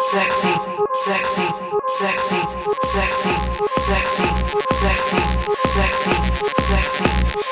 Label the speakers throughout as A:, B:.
A: sexy, sexy, sexy, sexy, sexy, sexy, sexy, sexy.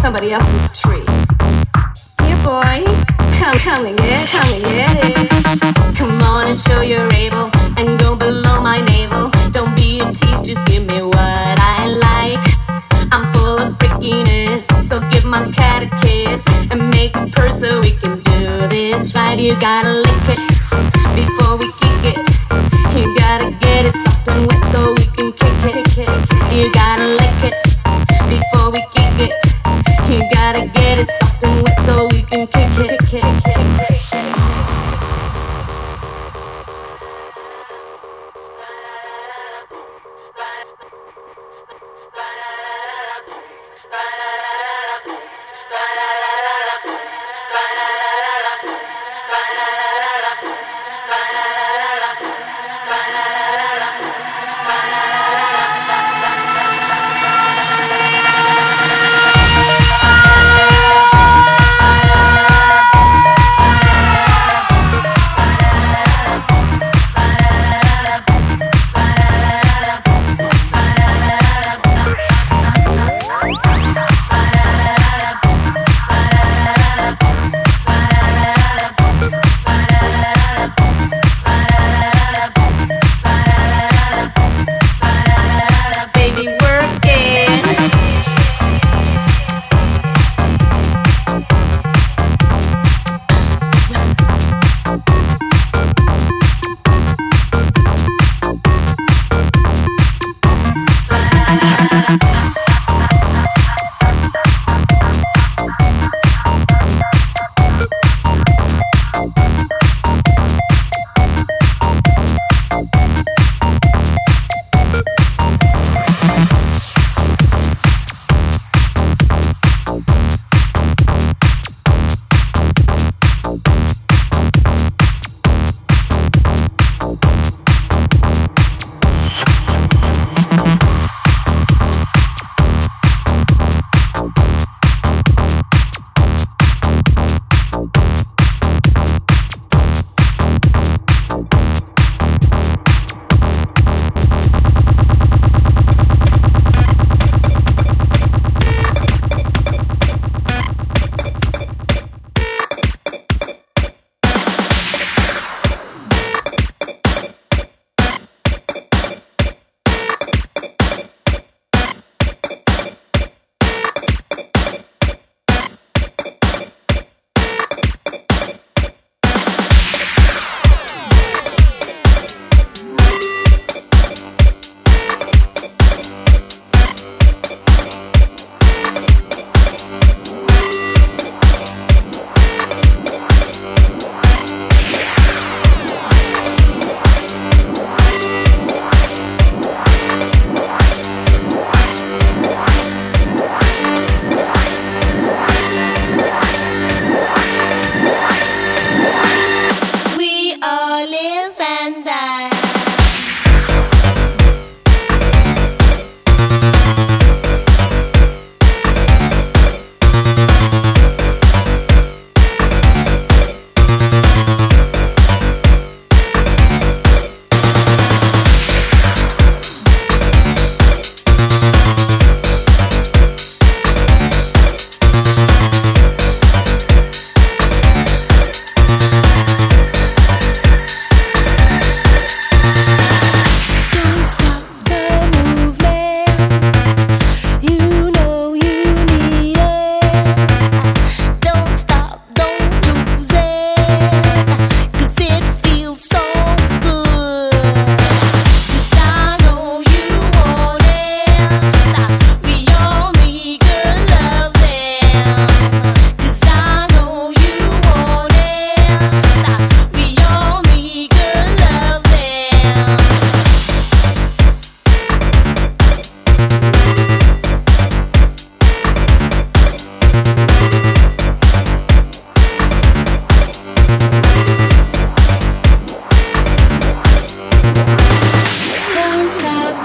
A: Somebody else's tree. Yeah, boy, come, come and get, come and get it. Come on and show you're able, and go below my navel. Don't be a tease, just give me what I like. I'm full of freakiness, so give my cat a kiss and make a purr so we can do this right. You gotta lick it before we kick it. You gotta get it soft and wet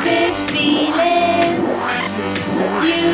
A: this feeling. You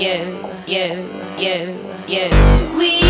A: you, you, you, you. We.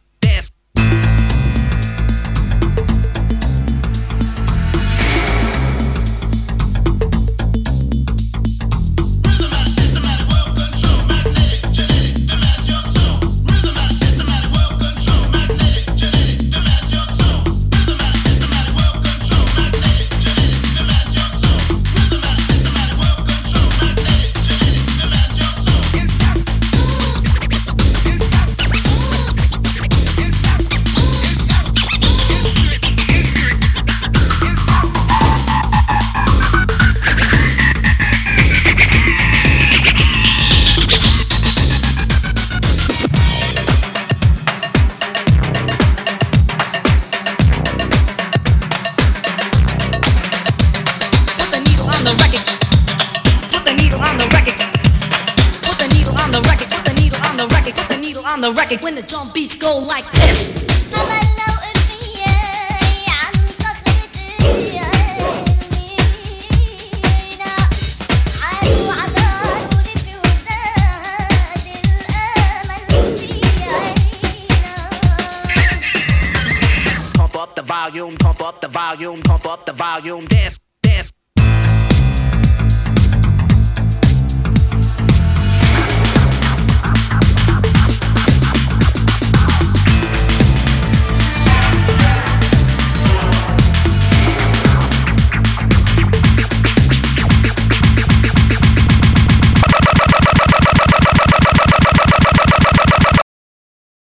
B: The record when the drum